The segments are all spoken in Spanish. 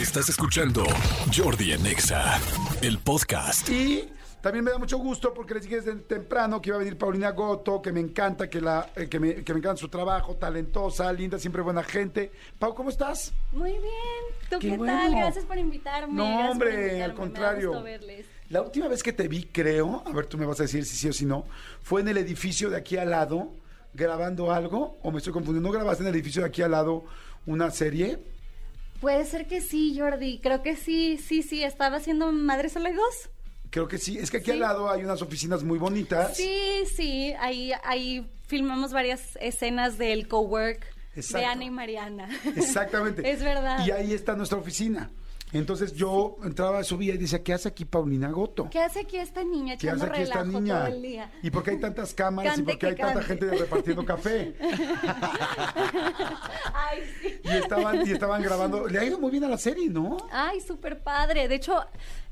Estás escuchando Jordi en Exa, el podcast. Y también me da mucho gusto porque les dije desde temprano que iba a venir Paulina Goto, que me encanta, que, la, eh, que, me, que me encanta su trabajo, talentosa, linda, siempre buena gente. Pau, ¿cómo estás? Muy bien. ¿Tú Qué qué, bueno. tal? Gracias por invitarme. No, gracias hombre, invitarme, al me da contrario. gusto verles. La última vez que te vi, creo, a ver, tú me vas a decir si sí o si no, fue en el edificio de aquí al lado, grabando algo, o me estoy confundiendo, ¿no grabaste en el edificio de aquí al lado una serie? Puede ser que sí, Jordi. Creo que sí, sí, sí. Estaba haciendo Madre Solo hay dos. Creo que sí, es que aquí Sí. al lado hay unas oficinas muy bonitas. Sí, sí. Ahí, ahí filmamos varias escenas del cowork de Ana y Mariana. Exactamente. Es verdad. Y ahí está nuestra oficina. Entonces yo entraba, subía y decía, ¿qué hace aquí Paulina Goto? ¿Qué hace aquí esta niña ¿Qué hace aquí esta niña? todo el día? ¿Y por qué hay tantas cámaras Cante y por qué hay tanta gente repartiendo café? Ay, sí. Y estaban, y estaban grabando. Le ha ido muy bien a la serie, ¿no? Ay, súper padre. De hecho,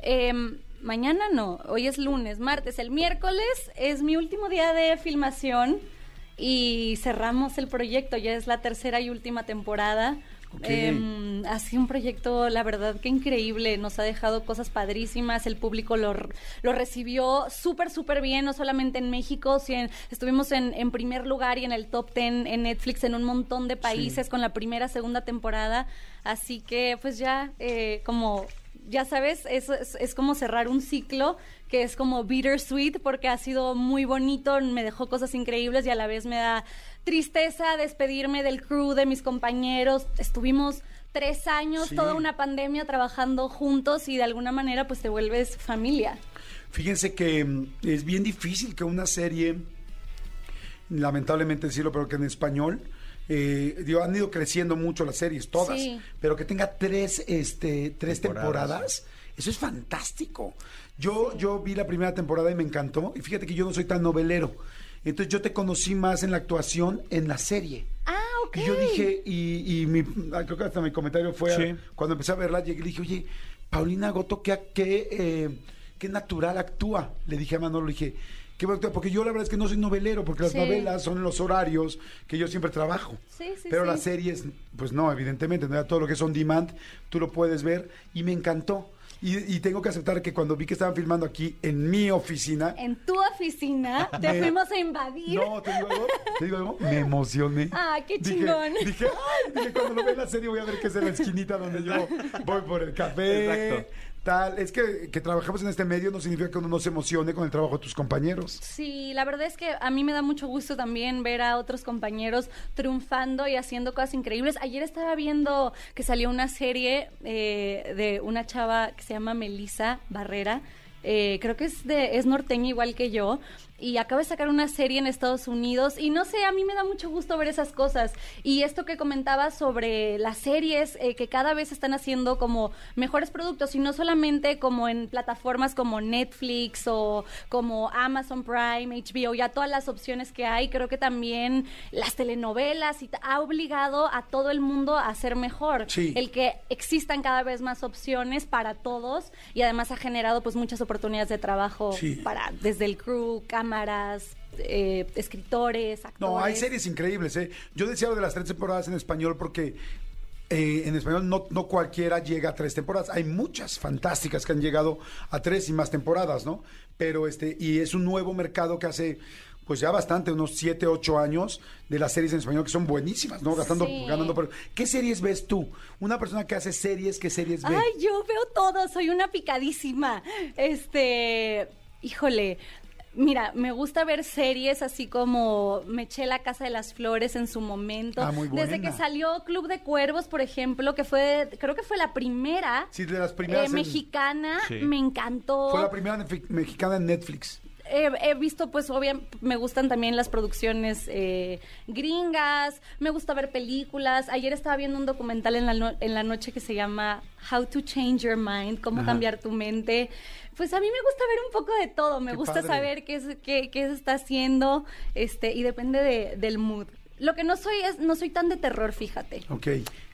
em, mañana no, hoy es lunes, martes, el miércoles es mi último día de filmación y cerramos el proyecto, ya es la tercera y última temporada. Ok. Em, ha sido un proyecto, la verdad que increíble, nos ha dejado cosas padrísimas, el público lo, lo recibió súper, súper bien, no solamente en México, sino estuvimos en, en primer lugar y en el top 10 en Netflix en un montón de países con la primera, segunda temporada, así que pues ya eh, como... Ya sabes, es, es, es como cerrar un ciclo que es como bittersweet porque ha sido muy bonito, me dejó cosas increíbles y a la vez me da tristeza despedirme del crew, de mis compañeros. Estuvimos tres años, Sí. toda una pandemia trabajando juntos y de alguna manera pues te vuelves familia. Fíjense que mm, es bien difícil que una serie, lamentablemente decirlo, pero que en español, eh, digo, han ido creciendo mucho las series, todas, Sí. pero que tenga tres, este, tres temporadas. Temporadas. eso es fantástico. Yo, yo vi la primera temporada y me encantó, y fíjate que yo no soy tan novelero, entonces yo te conocí más en la actuación en la serie. Ah, ok. Y yo dije, y, y mi, ah, creo que hasta mi comentario fue a- cuando empecé a verla, llegué y dije, oye, Paulina Goto, qué, qué, eh, qué natural actúa. Le dije a Manolo, le dije, porque yo la verdad es que no soy novelero, porque las Sí. novelas son los horarios que yo siempre trabajo. Sí, sí, Pero las series, pues no, evidentemente, no todo lo que es on demand, tú lo puedes ver, y me encantó. Y, y tengo que aceptar que cuando vi que estaban filmando aquí en mi oficina, En tu oficina te Me- fuimos a invadir. no, te digo algo, te digo algo, me emocioné. Ah, qué Dije- chingón. Dije, ay, dije, cuando lo vea en la serie voy a ver que es en la esquinita donde yo voy por el café. Exacto. Tal, es que, que trabajamos en este medio no significa que uno no se emocione con el trabajo de tus compañeros. Sí, la verdad es que a mí me da mucho gusto también ver a otros compañeros triunfando y haciendo cosas increíbles. Ayer estaba viendo que salió una serie eh, de una chava que se llama Melissa Barrera. eh, creo que es de es norteña igual que yo y acaba de sacar una serie en Estados Unidos y no sé, a mí me da mucho gusto ver esas cosas y esto que comentaba sobre las series eh, que cada vez están haciendo como mejores productos y no solamente como en plataformas como Netflix o como Amazon Prime, HBO, ya todas las opciones que hay, creo que también las telenovelas y ha obligado a todo el mundo a ser mejor, Sí. el que existan cada vez más opciones para todos y además ha generado pues muchas oportunidades de trabajo Sí. para desde el crew, cámaras, eh, escritores, actores. No, hay series increíbles, ¿eh? Yo decía lo de las tres temporadas en español porque eh, en español no, no cualquiera llega a tres temporadas. Hay muchas fantásticas que han llegado a tres y más temporadas, ¿no? Pero este, y es un nuevo mercado que hace pues ya bastante, unos siete, ocho años de las series en español que son buenísimas, ¿no? Gastando, Sí. ganando por... ¿Qué series ves tú? Una persona que hace series, ¿qué series ve? Ay, yo veo todo, soy una picadísima. Este, híjole. Mira, me gusta ver series así como me eché la Casa de las Flores en su momento. Ah, muy Desde buena. que salió Club de Cuervos, por ejemplo, que fue, creo que fue la primera Sí, de las primeras eh, en- mexicana, Sí. me encantó. Fue la primera mexicana en Netflix. He, he visto, pues, obviamente, me gustan también las producciones eh, gringas, me gusta ver películas. Ayer estaba viendo un documental en la, no- en la noche que se llama How to Change Your Mind, cómo Ajá. cambiar tu mente. Pues a mí me gusta ver un poco de todo, me Qué gusta padre. saber qué, es, qué, qué se está haciendo este y depende de- del mood. Lo que no soy es, no soy tan de terror, fíjate. Ok,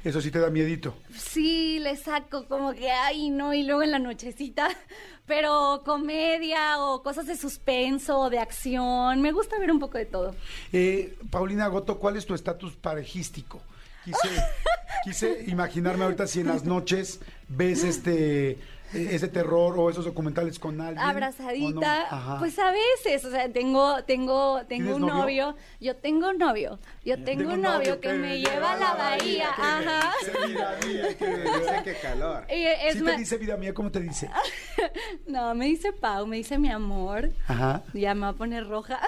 eso sí te da miedito. Sí, le saco como que, ay, no, y luego en la nochecita, pero comedia o cosas de suspenso o de acción, me gusta ver un poco de todo. Eh, Paulina Goto, ¿cuál es tu estatus parejístico? quise, quise imaginarme ahorita si en las noches ves este ese terror o esos documentales con alguien. Abrazadita, pues a veces, o sea, tengo, tengo, tengo ¿Tienes un novio? novio? yo tengo un novio, yo tengo Tengo un novio que me lleva a la bahía, ajá. Dice, vida mía, que- Dice que calor. Y es te dice vida mía, ¿cómo te dice? no, me dice Pau, me dice mi amor, Ajá. ya me va a poner roja.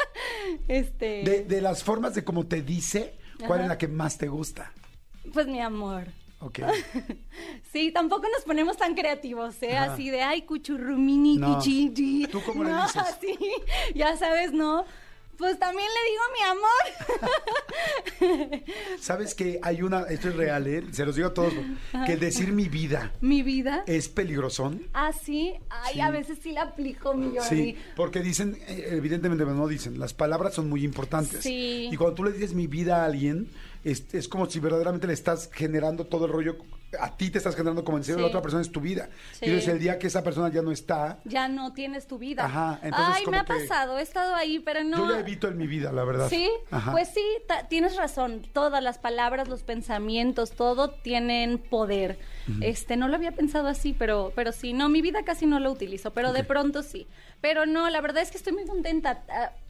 este, De, de las formas de cómo te dice, ¿cuál Ajá. es la que más te gusta? pues mi amor. Ok. Sí, tampoco nos ponemos tan creativos, ¿eh? Ajá. Así de, ay, cuchurrumini, No. ¿Tú cómo le dices? sí, ya sabes, ¿no? Pues también le digo mi amor. ¿Sabes que hay una, esto es real, ¿eh? se los digo a todos, que decir mi vida mi vida. es peligrosón? Ah, sí. Ay, Sí. a veces sí la aplico, mi Jordi. Sí, porque dicen, eh, evidentemente no dicen, las palabras son muy importantes. Sí. Y cuando tú le dices mi vida a alguien, es, es como si verdaderamente le estás generando todo el rollo, a ti te estás generando como en serio, Sí. la otra persona es tu vida. Sí. Y entonces el día que esa persona ya no está, Ya no tienes tu vida. Ajá, entonces Ay, me ha que- pasado, he estado ahí, pero no. yo ya evito en mi vida, la verdad. Sí, Ajá. pues sí, tienes razón. Todas las palabras, los pensamientos, todo tienen poder. Este, no lo había pensado así, pero, pero sí, no, mi vida casi no lo utilizo, pero de pronto sí. Pero no, la verdad es que estoy muy contenta.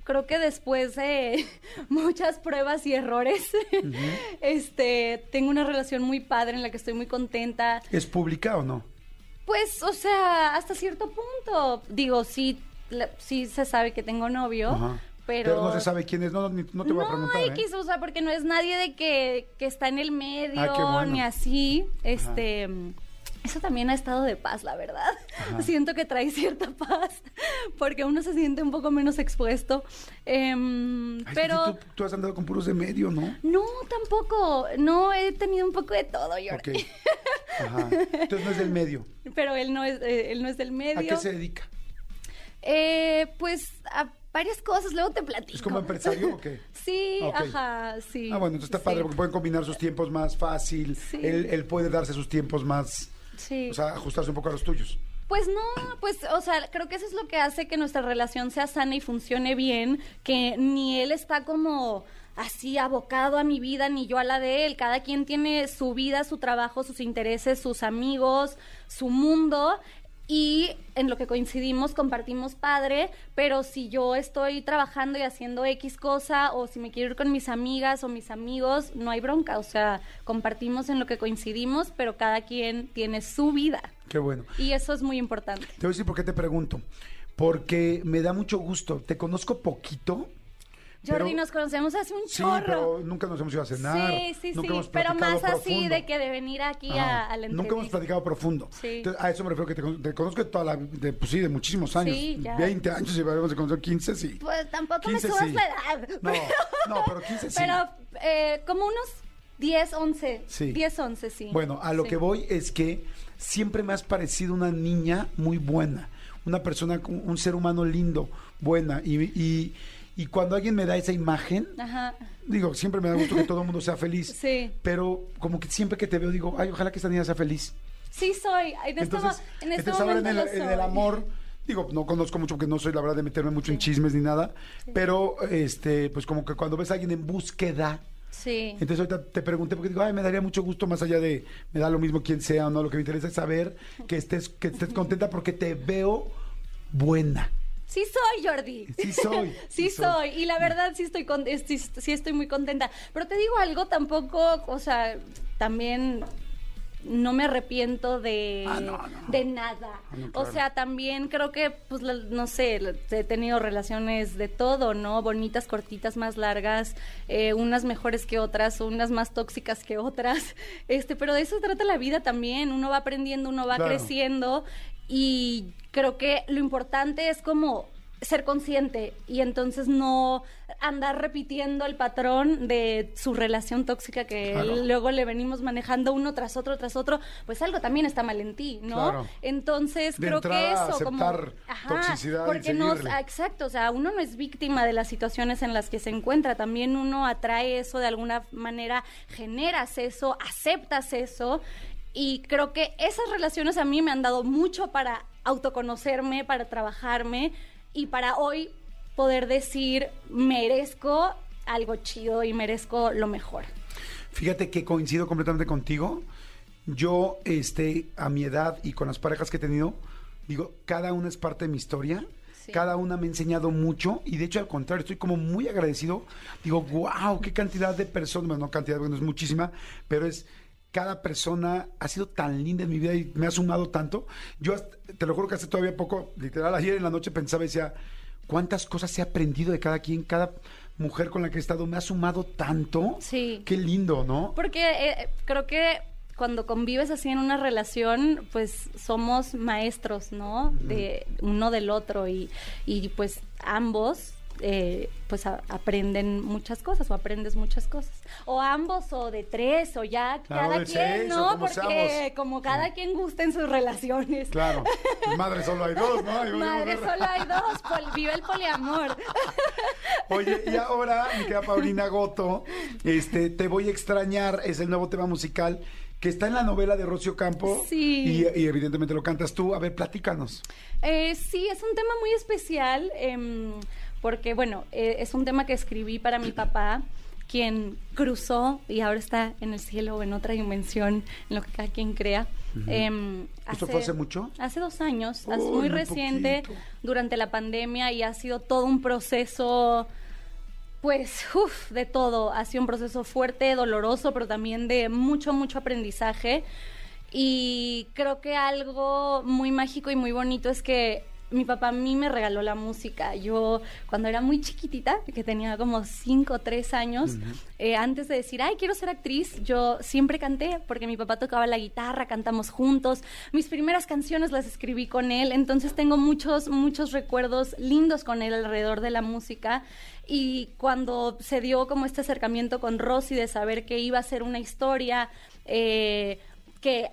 Creo que después de muchas pruebas y errores, este, tengo una relación muy padre en la que estoy muy contenta. ¿Es pública o no? Pues, o sea, hasta cierto punto. Digo, sí, la- sí se sabe que tengo novio, Ajá. pero... no se sabe quién es, no, ni- no te voy a preguntar. ¿eh? X, o sea, porque no es nadie de que, que está en el medio, Ah, bueno. ni así. Este, eso también ha estado de paz, la verdad. Siento que trae cierta paz, porque uno se siente un poco menos expuesto. Em, Ay, pero Tú, tú has andado con puros de medio, ¿no? no, tampoco. No, he tenido un poco de todo, Jordi. Ok. Ajá. Entonces no es del medio. Pero él no es, eh, él no es del medio. ¿A qué se dedica? Eh, pues a varias cosas, luego te platico. ¿Es como empresario o qué? Sí, Ok. ajá, sí. Ah, bueno, entonces está sí, padre porque pueden combinar sus tiempos más fácil. Sí. Él, él puede darse sus tiempos más, Sí. o sea, ajustarse un poco a los tuyos. Pues no, pues, o sea, creo que eso es lo que hace que nuestra relación sea sana y funcione bien, que ni él está como así abocado a mi vida, ni yo a la de él. Cada quien tiene su vida, su trabajo, sus intereses, sus amigos, su mundo. Y en lo que coincidimos, compartimos padre, pero si yo estoy trabajando y haciendo X cosa, o si me quiero ir con mis amigas o mis amigos, no hay bronca. O sea, compartimos en lo que coincidimos, pero cada quien tiene su vida. Qué bueno. Y eso es muy importante. Te voy a decir por qué te pregunto. Porque me da mucho gusto. Te conozco poquito. Jordi, pero- nos conocemos hace un Sí, chorro. pero nunca nos hemos ido a cenar. sí, sí, nunca sí. hemos Pero más así profundo. de que de venir aquí Ajá. a, a la Nunca hemos platicado profundo. Sí. Entonces, a eso me refiero que te, te conozco de toda la, de, pues sí, de muchísimos años. Sí, ya. 20 años llevaremos de conocer 15, sí. Pues tampoco 15 me subas sí. la edad. No, no, pero 15 sí. Pero eh, como unos 10, 11. Sí. 10, 11, sí. Bueno, a lo que voy es que siempre me has parecido una niña muy buena, una persona, un ser humano lindo, buena. Y, y, y cuando alguien me da esa imagen, Ajá. digo, siempre me da gusto que todo el mundo sea feliz. Sí. Pero como que siempre que te veo digo, ay, ojalá que esta niña sea feliz. Sí soy. En este, Entonces, en este entonces ahora en el, lo en el amor, digo, no conozco mucho porque no soy la verdad de meterme mucho en chismes ni nada, pero este, pues como que cuando ves a alguien en búsqueda, Sí. entonces ahorita te pregunté porque digo, ay, me daría mucho gusto más allá de, me da lo mismo quién sea o no, lo que me interesa es saber que estés, que estés contenta porque te veo buena. Sí soy, Jordi. Sí soy, sí sí soy. soy. Y la verdad sí estoy, con, sí estoy muy contenta. Pero te digo algo, tampoco, o sea, también no me arrepiento de, Ah, no, no. de nada. Ah, O sea, también creo que, pues, no sé, he tenido relaciones de todo, ¿no? Bonitas, cortitas, más largas, eh, unas mejores que otras, unas más tóxicas que otras. Este, pero de eso trata la vida también. Uno va aprendiendo, uno va Claro. creciendo y creo que lo importante es como ser consciente y entonces no andar repitiendo el patrón de su relación tóxica que Claro. luego le venimos manejando uno tras otro tras otro, pues algo también está mal en ti, ¿no? Claro. Entonces De creo que eso como aceptar toxicidad y porque no, exacto, o sea, uno no es víctima de las situaciones en las que se encuentra, también uno atrae eso de alguna manera, generas eso, aceptas eso y creo que esas relaciones a mí me han dado mucho para autoconocerme, para trabajarme y para hoy poder decir merezco algo chido y merezco lo mejor. Fíjate que coincido completamente contigo. Yo, este, a mi edad y con las parejas que he tenido, digo, cada una es parte de mi historia. Sí. Cada una me ha enseñado mucho y de hecho al contrario, estoy como muy agradecido. Digo, wow, qué cantidad de personas, bueno, no cantidad, bueno, es muchísima, pero es cada persona ha sido tan linda en mi vida y me ha sumado tanto. Yo hasta- te lo juro que hace todavía poco, literal, ayer en la noche pensaba y decía, cuántas cosas he aprendido de cada quien, cada mujer con la que he estado me ha sumado tanto. Sí. Qué lindo, ¿no? Porque eh, creo que cuando convives así en una relación, pues somos maestros, ¿no? De uno del otro y, y pues ambos eh, pues a- aprenden muchas cosas o aprendes muchas cosas. O ambos o de tres o ya Claro, cada quien, seis, ¿no? como Porque seamos. como cada quien gusta en sus relaciones. Claro. Madre solo hay dos, ¿no? Madre, solo hay dos, pol- vive el poliamor. Oye, y ahora, mi querida Paulina Goto, este, Te voy a extrañar, es el nuevo tema musical que está en la novela de Rocio Campo. Sí. Y, y evidentemente lo cantas tú. A ver, platícanos. Eh, sí, es un tema muy especial em, porque, bueno, eh, es un tema que escribí para mi papá, quien cruzó y ahora está en el cielo o en otra dimensión, en lo que cada quien crea. Em, ¿Esto fue hace mucho? Hace dos años, Uy, es muy reciente, poquito. durante la pandemia y ha sido todo un proceso pues, uf, de todo. Ha sido un proceso fuerte, doloroso, pero también de mucho, mucho aprendizaje. Y creo que algo muy mágico y muy bonito es que mi papá a mí me regaló la música. Yo, cuando era muy chiquitita, que tenía como 5 o 3 años, eh, antes de decir, ay, quiero ser actriz, yo siempre canté, porque mi papá tocaba la guitarra, cantamos juntos. Mis primeras canciones las escribí con él, entonces tengo muchos, muchos recuerdos lindos con él alrededor de la música. Y cuando se dio como este acercamiento con Rosy de saber que iba a ser una historia eh, que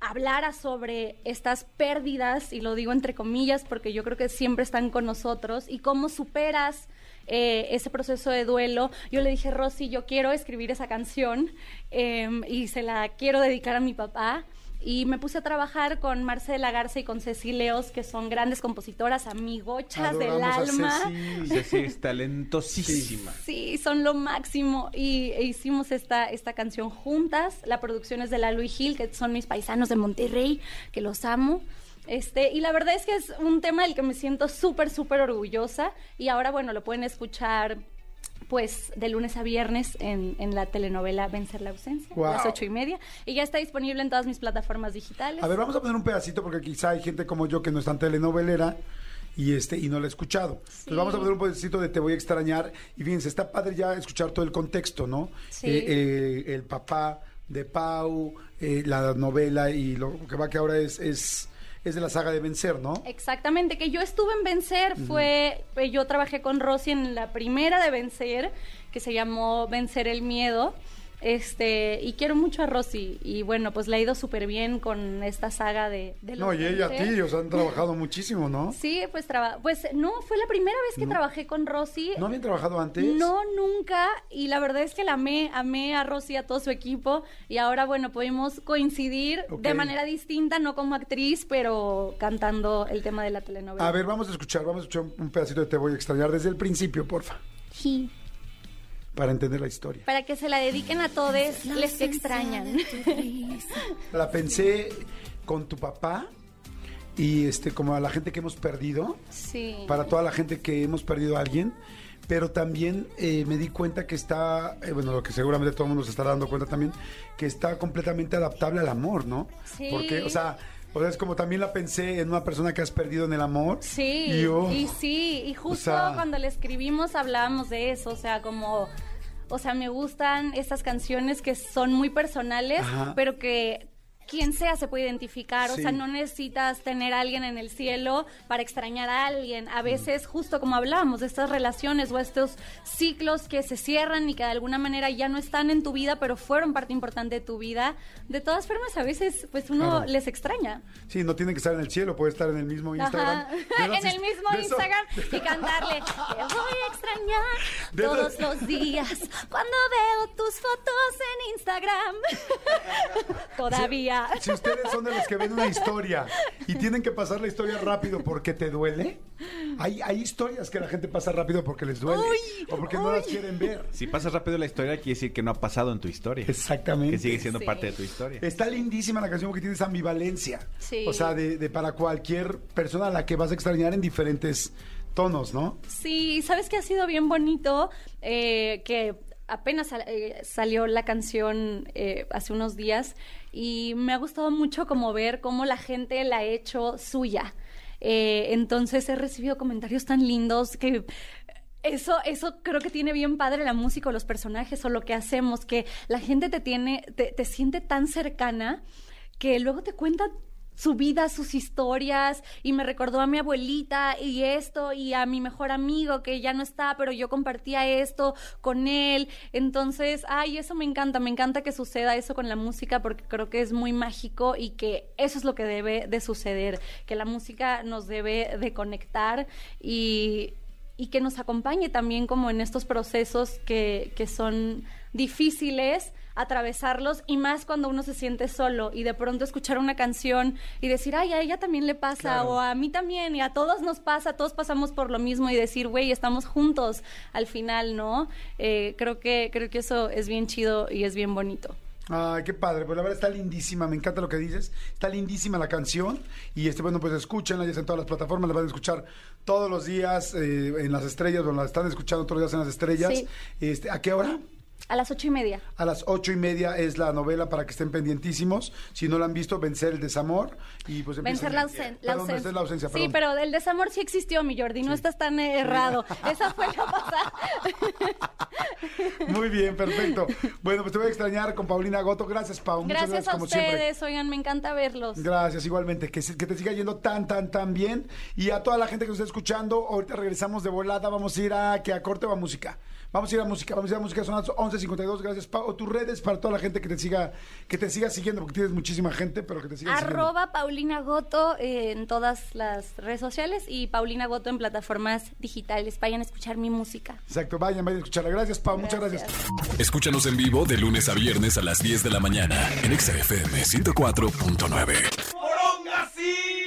hablara sobre estas pérdidas, y lo digo entre comillas porque yo creo que siempre están con nosotros, y cómo superas eh, ese proceso de duelo. Yo le dije, Rosy, yo quiero escribir esa canción em, y se la quiero dedicar a mi papá. Y me puse a trabajar con Marce de la Garza y con Ceci Leos, que son grandes compositoras, amigochas del Adoramos a alma. Ceci. Ceci es talentosísima. Sí, son lo máximo. Y e hicimos esta, esta canción juntas. La producción es de Lalo y Gil, que son mis paisanos de Monterrey, que los amo. Este, y la verdad es que es un tema del que me siento súper, súper orgullosa. Y ahora, bueno, lo pueden escuchar pues de lunes a viernes en, en la telenovela Vencer la ausencia, a las ocho y media. Y ya está disponible en todas mis plataformas digitales. A ver, vamos a poner un pedacito porque quizá hay gente como yo que no es tan telenovelera y este y no la ha escuchado. Entonces vamos a poner un pedacito de Te voy a extrañar y fíjense, está padre ya escuchar todo el contexto, ¿no? Sí. Eh, eh, el papá de Pau, eh, la novela y lo que va que ahora es es es de la saga de Vencer, ¿no? Exactamente, que yo estuve en Vencer, fue, eh, yo trabajé con Rosy en la primera de Vencer, que se llamó Vencer el Miedo, este, y quiero mucho a Rosy, y bueno, pues le ha ido súper bien con esta saga de... de los No, y ella a ti, o sea, han trabajado muchísimo, ¿no? Sí, pues, traba pues no, fue la primera vez que No. trabajé con Rosy. ¿No habían trabajado antes? No, nunca. Y la verdad es que la amé, amé a Rosy y a todo su equipo. Y ahora, bueno, pudimos coincidir de manera distinta, no como actriz, pero cantando el tema de la telenovela. A ver, vamos a escuchar, vamos a escuchar un- un pedacito de Te voy a extrañar desde el principio, porfa, Sí. Para entender la historia. Para que se la dediquen a todos les que extrañan. La pensé con tu papá y este como a la gente que hemos perdido, Sí. para toda la gente que hemos perdido a alguien, pero también eh, me di cuenta que está, eh, bueno, lo que seguramente todo el mundo se estará dando cuenta también, que está completamente adaptable al amor, ¿no? Sí. Porque, o sea, o sea, es como también la pensé en una persona que has perdido en el amor. Sí, Y, oh, y sí, y justo sea- cuando le escribimos hablábamos de eso, o sea, como, o sea, me gustan estas canciones que son muy personales, Ajá. pero que quien sea se puede identificar, o sea, no necesitas tener a alguien en el cielo para extrañar a alguien. A veces, justo como hablábamos de estas relaciones o estos ciclos que se cierran y que de alguna manera ya no están en tu vida, pero fueron parte importante de tu vida, de todas formas, a veces, pues uno Claro. les extraña. Sí, no tiene que estar en el cielo, puede estar en el mismo Instagram. En el mismo eso- Instagram y cantarle te voy a extrañar De todos esas- los días cuando veo tus fotos en Instagram todavía Si ustedes son de los que ven una historia y tienen que pasar la historia rápido porque te duele, hay, hay historias que la gente pasa rápido porque les duele Uy, o porque no las quieren ver. Si pasas rápido la historia, quiere decir que no ha pasado en tu historia. Exactamente. Que sigue siendo Sí. parte de tu historia. Está lindísima la canción porque tiene esa ambivalencia. Sí. O sea, de, de para cualquier persona a la que vas a extrañar en diferentes tonos, ¿no? Sí, sabes que ha sido bien bonito Eh, que apenas eh, salió la canción eh, hace unos días y me ha gustado mucho como ver cómo la gente la ha hecho suya. Eh, entonces he recibido comentarios tan lindos que eso, eso creo que tiene bien padre la música o los personajes o lo que hacemos, que la gente te tiene, te, te siente tan cercana que luego te cuentan su vida, sus historias, y me recordó a mi abuelita y esto, y a mi mejor amigo que ya no está, pero yo compartía esto con él. Entonces, ay, eso me encanta, me encanta que suceda eso con la música porque creo que es muy mágico y que eso es lo que debe de suceder, que la música nos debe de conectar y, y que nos acompañe también como en estos procesos que, que son difíciles atravesarlos y más cuando uno se siente solo y de pronto escuchar una canción y decir, ay, a ella también le pasa Claro. o a mí también y a todos nos pasa, todos pasamos por lo mismo y decir, güey, estamos juntos al final, ¿no? Eh, creo que creo que eso es bien chido y es bien bonito. Ay, qué padre. Pues la verdad está lindísima. Me encanta lo que dices. Está lindísima la canción. Y este, bueno, pues escúchenla. Ya está en todas las plataformas. La van a escuchar todos los días eh, en las estrellas. Bueno, la están escuchando todos los días en las estrellas. Sí. Este, ¿A qué hora? A las ocho y media. A las ocho y media es la novela para que estén pendientísimos. Si no la han visto, Vencer el Desamor. Y pues Vencer la, ausen- la Perdón, ausencia. Vencer la ausencia. Sí, pero el desamor sí existió, mi Jordi, no estás tan errado. Esa fue la pasada. Muy bien, perfecto. Bueno, pues te voy a extrañar con Paulina Goto. Gracias, Pau. Muchas Gracias gracias a como siempre. ustedes, oigan, me encanta verlos. Gracias, igualmente. Que, te siga yendo tan, tan, tan bien. Y a toda la gente que nos está escuchando, ahorita regresamos de volada. Vamos a ir a que a corte va música. Vamos a ir a música, vamos a ir a música. Son las 11.52. Gracias, Pau. Tus redes para toda la gente que te siga, que te siga siguiendo, porque tienes muchísima gente, pero que te siga siguiendo. Arroba Paulina Goto eh, en todas las redes sociales y Paulina Goto en plataformas digitales. Vayan a escuchar mi música. Exacto, vayan, vayan a escucharla. Gracias, Pau. Muchas gracias. Escúchanos en vivo de lunes a viernes a las 10 de la mañana en Exa FM 104.9.